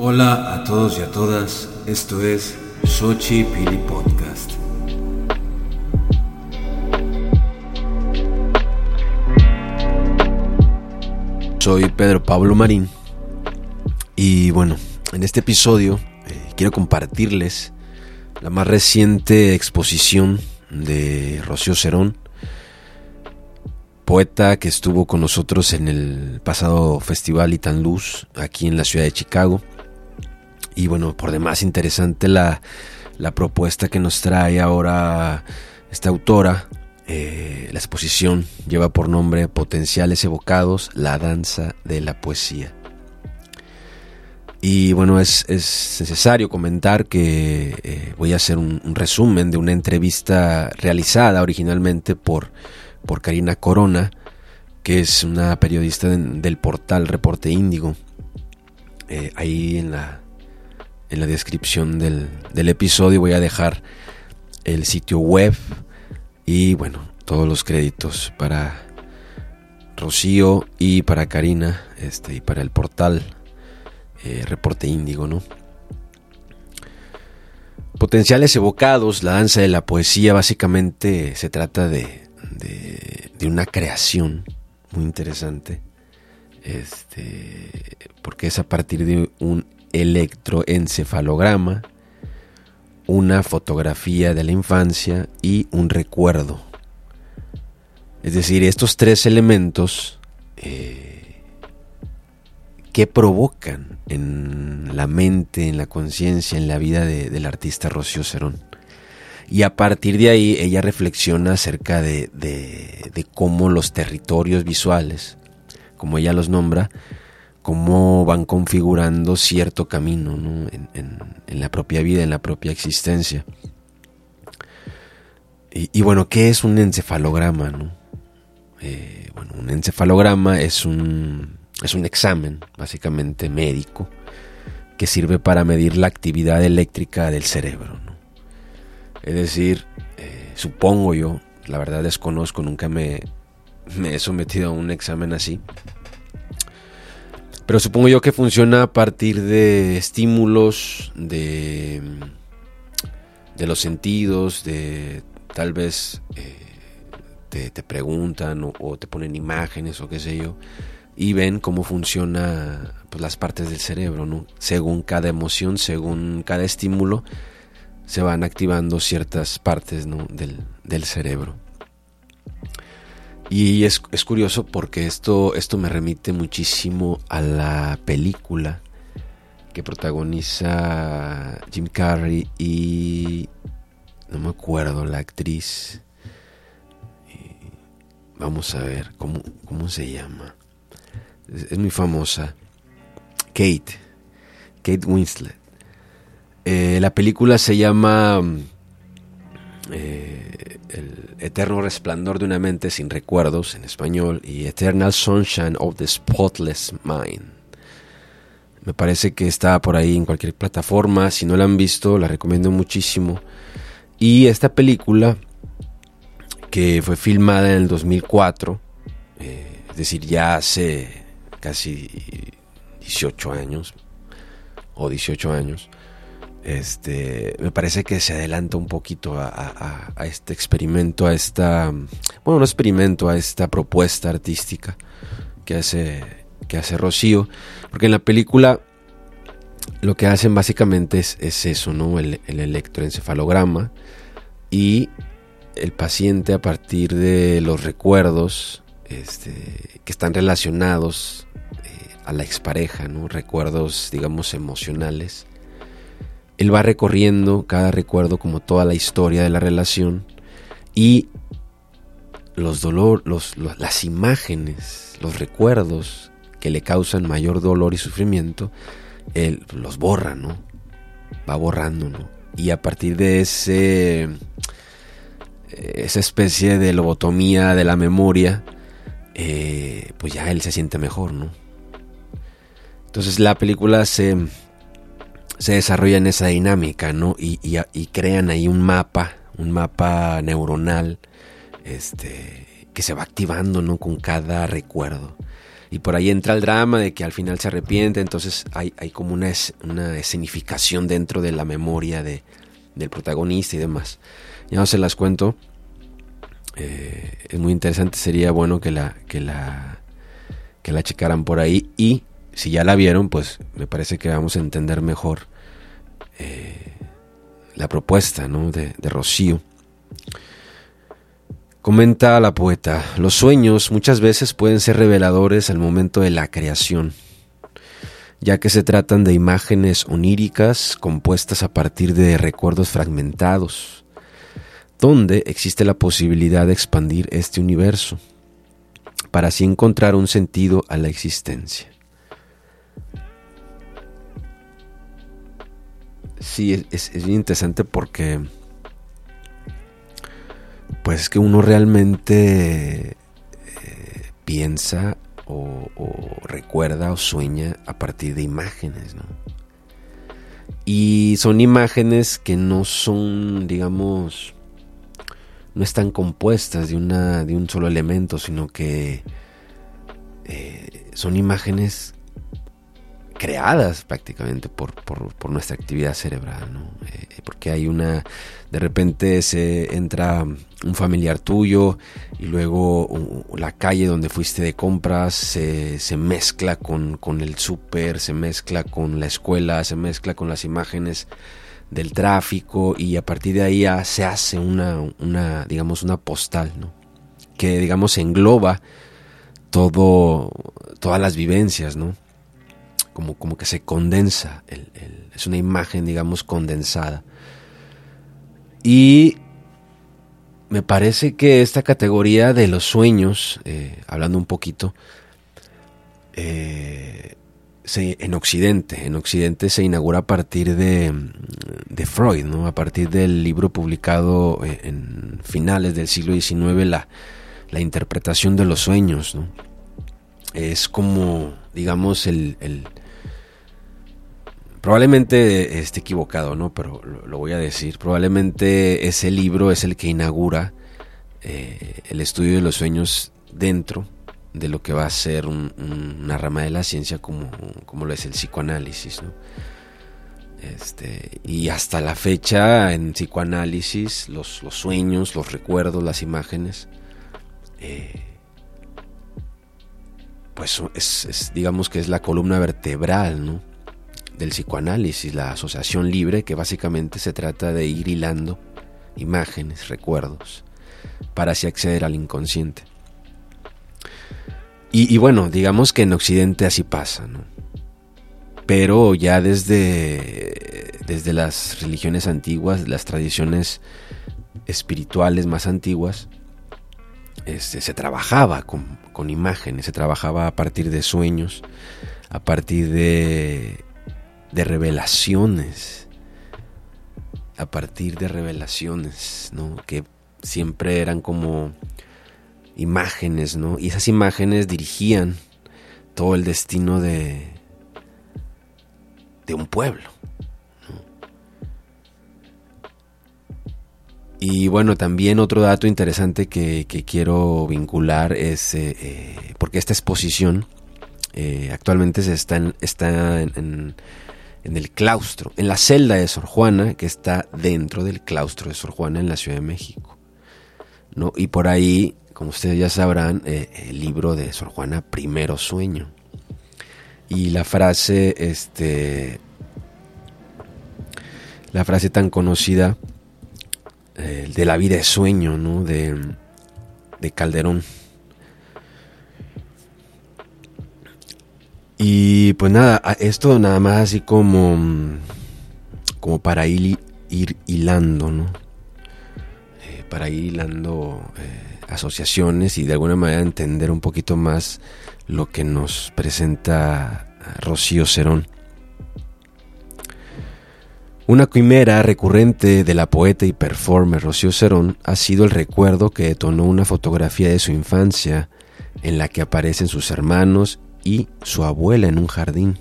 Hola a todos y a todas, esto es Sochi Pili Podcast. Soy Pedro Pablo Marín y bueno, en este episodio eh, quiero compartirles la más reciente exposición de Rocío Cerón, poeta que estuvo con nosotros en el pasado Festival Itan Luz aquí en la ciudad de Chicago. Y bueno, por demás interesante la, propuesta que nos trae ahora esta autora. Eh, la exposición lleva por nombre Potenciales Evocados, la danza de la poesía. Y bueno, es, necesario comentar que eh, voy a hacer un, resumen de una entrevista realizada originalmente por, por Karina Corona, que es una periodista del portal Reporte Índigo. Eh, ahí en la, en la descripción del, del episodio voy a dejar el sitio web y bueno, todos los créditos para Rocío y para Karina este, y para el portal eh, reporte índigo, ¿no? Potenciales evocados, la danza de la poesía, básicamente se trata de, de, una creación muy interesante, este, porque es a partir de un electroencefalograma, una fotografía de la infancia y un recuerdo. Es decir, estos tres elementos eh, qué provocan en la mente, en la conciencia, en la vida del artista Rocío Cerón. Y a partir de ahí ella reflexiona acerca de, cómo los territorios visuales, como ella los nombra, cómo van configurando cierto camino en, la propia vida, en la propia existencia. Y, bueno, ¿qué es un encefalograma? Eh, bueno, un encefalograma es un, es un examen, básicamente médico, que sirve para medir la actividad eléctrica del cerebro. Es decir, eh, supongo yo, la verdad desconozco, nunca me, me he sometido a un examen así, pero supongo yo que funciona a partir de estímulos, de, de los sentidos, de tal vez eh, te, preguntan o, te ponen imágenes o qué sé yo y ven cómo funciona pues, las partes del cerebro, ¿no? Según cada emoción, según cada estímulo, se van activando ciertas partes del, cerebro. Y es, curioso porque esto, esto me remite muchísimo a la película que protagoniza Jim Carrey y no me acuerdo la actriz. Vamos a ver cómo, cómo se llama es, muy famosa. Kate, Kate Winslet. Eh, la película se llama eh, El eterno resplandor de una mente sin recuerdos en español y Eternal Sunshine of the Spotless Mind. Me parece que está por ahí en cualquier plataforma. Si no la han visto, la recomiendo muchísimo. Y esta película, que fue filmada en el 2004, eh, es decir, ya hace casi 18 años o 18 años, este, me parece que se adelanta un poquito a, este experimento, a esta, bueno, no experimento, a esta propuesta artística que hace, que hace Rocío, porque en la película lo que hacen básicamente es, eso, ¿no? El, el, electroencefalograma y el paciente a partir de los recuerdos este, que están relacionados a la expareja, ¿no? recuerdos, digamos, emocionales. Él va recorriendo cada recuerdo como toda la historia de la relación y los dolor, los, las imágenes, los recuerdos que le causan mayor dolor y sufrimiento, él los borra, ¿no? Va borrando, ¿no? Y a partir de ese esa especie de lobotomía de la memoria, eh, pues ya él se siente mejor, ¿no? Entonces la película se, se desarrolla en esa dinámica, ¿no? Y, crean ahí un mapa, un mapa neuronal, este, que se va activando, ¿no? Con cada recuerdo. y por ahí entra el drama de que al final se arrepiente, entonces hay, hay como una, una escenificación dentro de la memoria de, del protagonista y demás. Ya no se las cuento. Eh, es muy interesante, sería bueno que la, que la, que la checaran por ahí y si ya la vieron, pues me parece que vamos a entender mejor eh, la propuesta ¿no? de, de Rocío. Comenta la poeta, los sueños muchas veces pueden ser reveladores al momento de la creación, ya que se tratan de imágenes oníricas compuestas a partir de recuerdos fragmentados, donde existe la posibilidad de expandir este universo, para así encontrar un sentido a la existencia. Sí, es, es, interesante porque pues es que uno realmente eh, piensa o, recuerda o sueña a partir de imágenes, ¿no? Y son imágenes que no son, digamos, no están compuestas de, una, de un solo elemento, sino que eh, son imágenes creadas prácticamente por, por, nuestra actividad cerebral, ¿no? Eh, porque hay una, de repente se entra un familiar tuyo y luego la calle donde fuiste de compras se, se mezcla con, con el súper, se mezcla con la escuela, se mezcla con las imágenes del tráfico y a partir de ahí ya se hace una, una digamos, una postal, ¿no? Que, digamos, engloba todo, todas las vivencias, ¿no? Como, como que se condensa, es una imagen, digamos, condensada. Y me parece que esta categoría de los sueños, eh, hablando un poquito, eh, en Occidente, en Occidente se inaugura a partir de, de, Freud, ¿no? a partir del libro publicado eh, en finales del siglo XIX, la, la interpretación de los sueños. ¿no? Es como, digamos, el, Probablemente esté equivocado, ¿no? Pero lo, voy a decir. Probablemente ese libro es el que inaugura eh, el estudio de los sueños dentro de lo que va a ser una rama de la ciencia como, como lo es el psicoanálisis, ¿no? Este, y hasta la fecha en psicoanálisis los, los sueños, los recuerdos, las imágenes, eh, pues es, digamos que es la columna vertebral, ¿no? Del psicoanálisis, la asociación libre, que básicamente se trata de ir hilando imágenes, recuerdos, para así acceder al inconsciente. Y, bueno, digamos que en Occidente así pasa, ¿no? Pero ya desde, desde las religiones antiguas, las tradiciones espirituales más antiguas, este, se trabajaba con, con imágenes, se trabajaba a partir de sueños, a partir de de revelaciones, a partir de revelaciones, ¿no? Que siempre eran como imágenes, ¿no? Y esas imágenes dirigían todo el destino de, de un pueblo. Y bueno, también otro dato interesante que, quiero vincular es, eh, eh, porque esta exposición eh, actualmente se está, está en, en el claustro, en la celda de Sor Juana, que está dentro del claustro de Sor Juana en la Ciudad de México. ¿no? Y por ahí, como ustedes ya sabrán, eh, el libro de Sor Juana, Primero Sueño. Y la frase, este, la frase tan conocida eh, de la vida de sueño, ¿no? De, de Calderón. Y pues nada, esto nada más así como, como para ir, ir hilando, ¿no? Eh, para ir hilando eh, asociaciones y de alguna manera entender un poquito más lo que nos presenta Rocío Cerón. Una quimera recurrente de la poeta y performer Rocío Cerón ha sido el recuerdo que detonó una fotografía de su infancia en la que aparecen sus hermanos y su abuela en un jardín.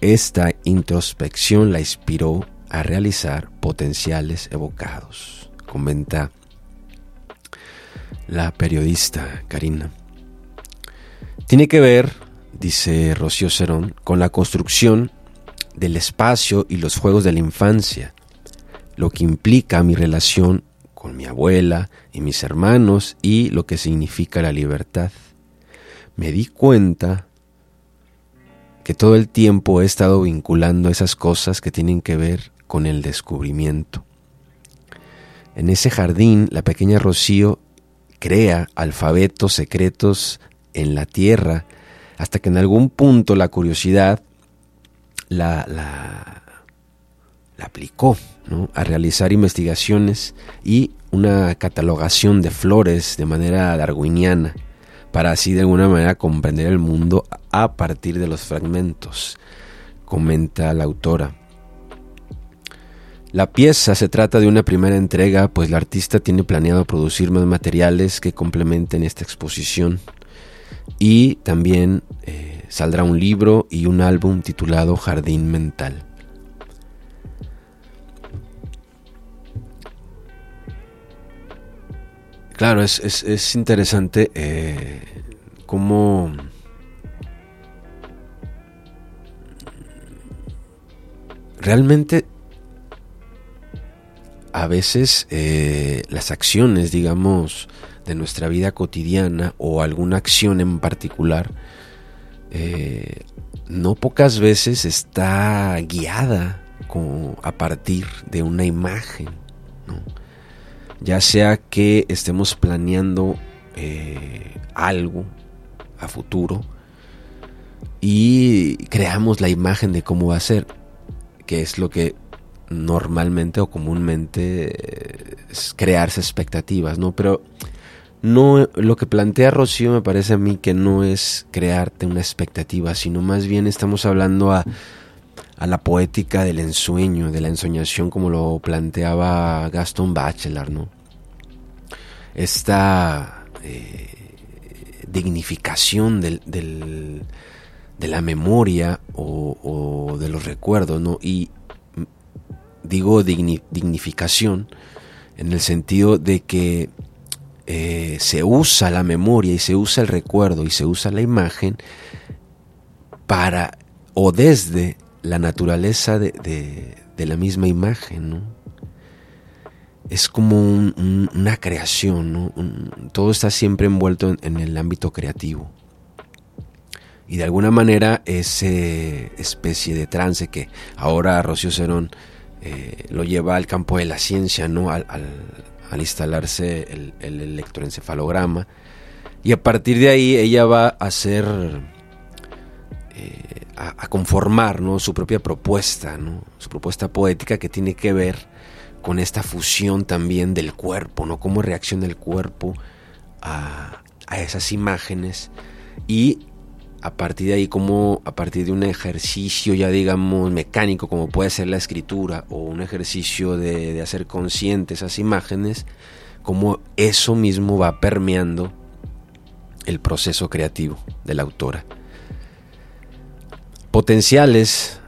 Esta introspección la inspiró a realizar potenciales evocados, comenta la periodista Karina. Tiene que ver, dice Rocío Cerón, con la construcción del espacio y los juegos de la infancia, lo que implica mi relación con mi abuela y mis hermanos y lo que significa la libertad. Me di cuenta que todo el tiempo he estado vinculando esas cosas que tienen que ver con el descubrimiento. En ese jardín, la pequeña Rocío crea alfabetos secretos en la tierra, hasta que en algún punto la curiosidad la, la, aplicó a realizar investigaciones y una catalogación de flores de manera darwiniana para así de alguna manera comprender el mundo a partir de los fragmentos, comenta la autora. La pieza se trata de una primera entrega, pues la artista tiene planeado producir más materiales que complementen esta exposición. Y también eh, saldrá un libro y un álbum titulado Jardín Mental. Claro, es, interesante eh, cómo realmente a veces eh, las acciones, digamos, de nuestra vida cotidiana o alguna acción en particular, eh, no pocas veces está guiada a partir de una imagen. ¿no? Ya sea que estemos planeando eh, algo a futuro y creamos la imagen de cómo va a ser, que es lo que normalmente o comúnmente eh, es crearse expectativas, ¿no? Pero no lo que plantea Rocío me parece a mí que no es crearte una expectativa, sino más bien estamos hablando a a la poética del ensueño, de la ensoñación como lo planteaba Gaston Bachelard, ¿no? Esta eh, dignificación del, de la memoria o, de los recuerdos, ¿no? Y digo dignificación en el sentido de que eh, se usa la memoria y se usa el recuerdo y se usa la imagen para o desde la naturaleza de, la misma imagen. Es como una creación, ¿no? todo está siempre envuelto en, el ámbito creativo. Y de alguna manera esa especie de trance que ahora Rocío Cerón eh, lo lleva al campo de la ciencia, ¿no? Al, instalarse el, electroencefalograma. Y a partir de ahí ella va a hacer eh, a, conformar ¿no? su propia propuesta, ¿no? su propuesta poética que tiene que ver con esta fusión también del cuerpo, ¿no? cómo reacciona el cuerpo a, a esas imágenes y a partir de ahí como a partir de un ejercicio ya digamos mecánico como puede ser la escritura o un ejercicio de, de hacer consciente esas imágenes, como eso mismo va permeando el proceso creativo de la autora. Potenciales,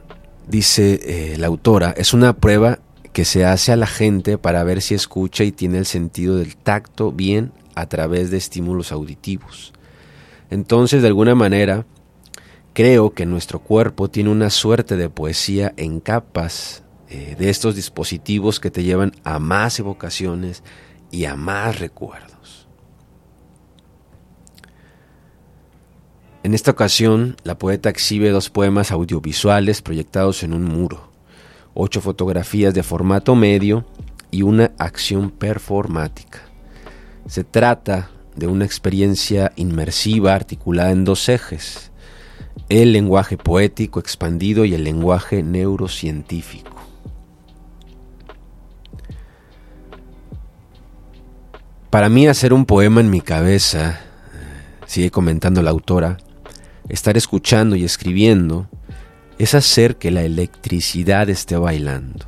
dice eh, la autora, es una prueba que se hace a la gente para ver si escucha y tiene el sentido del tacto bien a través de estímulos auditivos. Entonces, de alguna manera, creo que nuestro cuerpo tiene una suerte de poesía en capas eh, de estos dispositivos que te llevan a más evocaciones y a más recuerdos. En esta ocasión, la poeta exhibe dos poemas audiovisuales proyectados en un muro, ocho fotografías de formato medio y una acción performática. Se trata de una experiencia inmersiva articulada en dos ejes, el lenguaje poético expandido y el lenguaje neurocientífico. Para mí hacer un poema en mi cabeza, sigue comentando la autora, estar escuchando y escribiendo es hacer que la electricidad esté bailando.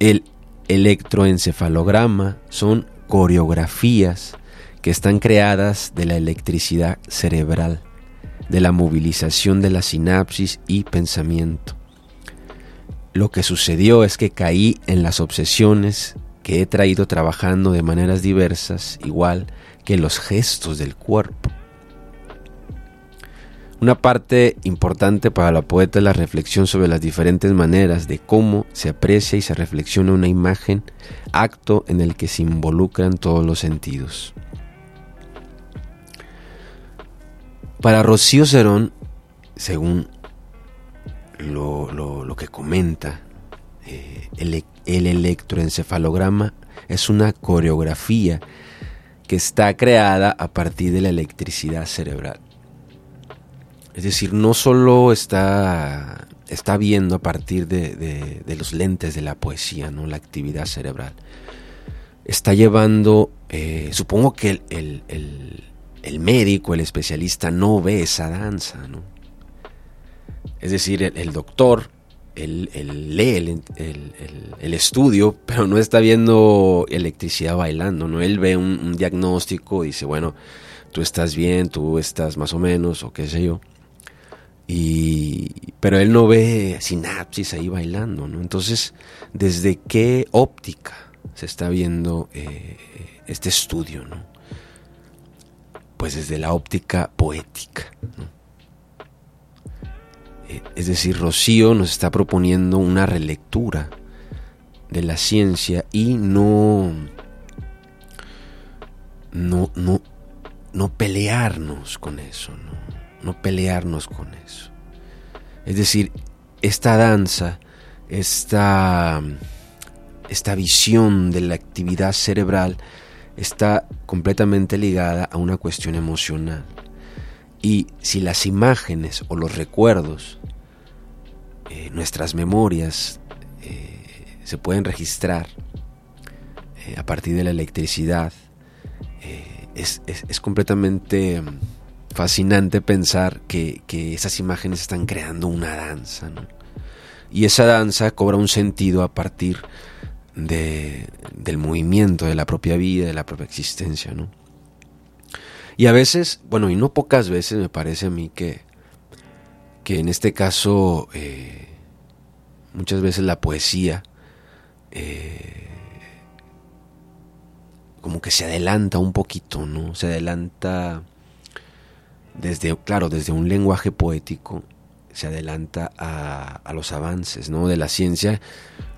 El electroencefalograma son coreografías que están creadas de la electricidad cerebral, de la movilización de la sinapsis y pensamiento. Lo que sucedió es que caí en las obsesiones que he traído trabajando de maneras diversas, igual que los gestos del cuerpo. Una parte importante para la poeta es la reflexión sobre las diferentes maneras de cómo se aprecia y se reflexiona una imagen, acto en el que se involucran todos los sentidos. Para Rocío Cerón, según lo, que comenta, eh, el, el electroencefalograma es una coreografía que está creada a partir de la electricidad cerebral. Es decir, no solo está, está viendo a partir de, los lentes de la poesía, ¿no? la actividad cerebral. Está llevando, eh, supongo que el, médico, el especialista, no ve esa danza. ¿no? Es decir, el, doctor él, lee el, estudio, pero no está viendo electricidad bailando, ¿no? Él ve un, un, diagnóstico y dice, bueno, tú estás bien, tú estás más o menos, o qué sé yo. Y, pero él no ve sinapsis ahí bailando, ¿no? Entonces, ¿desde qué óptica se está viendo eh, este estudio, ¿no? Pues desde la óptica poética, eh, Es decir, Rocío nos está proponiendo una relectura de la ciencia y no, no, no, no pelearnos con eso, ¿no? No pelearnos con eso. Es decir, esta danza, esta, esta visión de la actividad cerebral está completamente ligada a una cuestión emocional. Y si las imágenes o los recuerdos, eh, nuestras memorias, eh, se pueden registrar eh, a partir de la electricidad, es, es, completamente fascinante pensar que, esas imágenes están creando una danza, Y esa danza cobra un sentido a partir de, del movimiento de la propia vida, de la propia existencia, ¿no? Y a veces, bueno, y no pocas veces me parece a mí que, que en este caso, eh, muchas veces la poesía, eh, como que se adelanta un poquito, ¿no? Se adelanta desde, claro, desde un lenguaje poético se adelanta a, los avances ¿no? de la ciencia,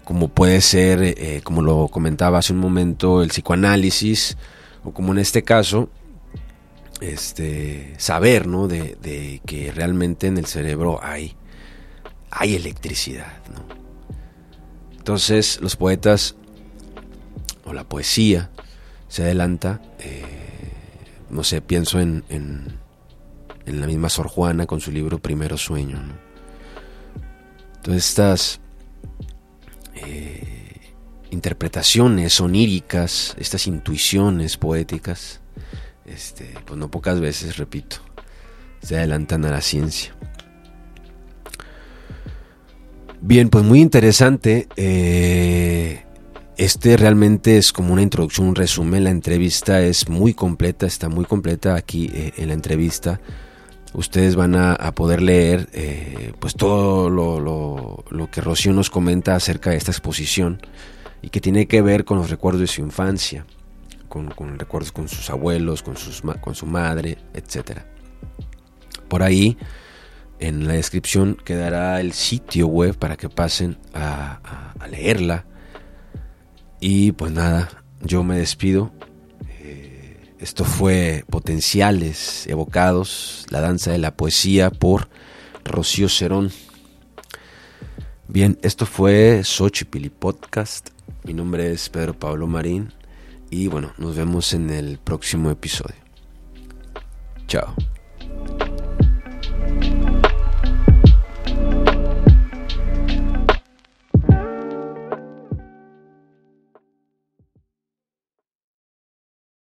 como puede ser, eh, como lo comentaba hace un momento, el psicoanálisis, o como en este caso, este, saber ¿no? de, que realmente en el cerebro hay, hay electricidad. Entonces los poetas, o la poesía, se adelanta, eh, no sé, pienso en en la misma Sor Juana con su libro Primero Sueño. Todas estas eh, interpretaciones oníricas, estas intuiciones poéticas, este, pues no pocas veces, repito, se adelantan a la ciencia. Bien, pues muy interesante. Eh, este realmente es como una introducción, un resumen. La entrevista es muy completa, está muy completa aquí eh, en la entrevista ustedes van a, poder leer eh, pues todo lo, que Rocío nos comenta acerca de esta exposición y que tiene que ver con los recuerdos de su infancia, con, recuerdos con sus abuelos, con, sus, con su madre, etc. Por ahí en la descripción quedará el sitio web para que pasen a leerla. Y pues nada, yo me despido esto fue Potenciales Evocados, la danza de la poesía por Rocío Cerón. Bien, esto fue Xochipili Podcast. Mi nombre es Pedro Pablo Marín y bueno, nos vemos en el próximo episodio. Chao.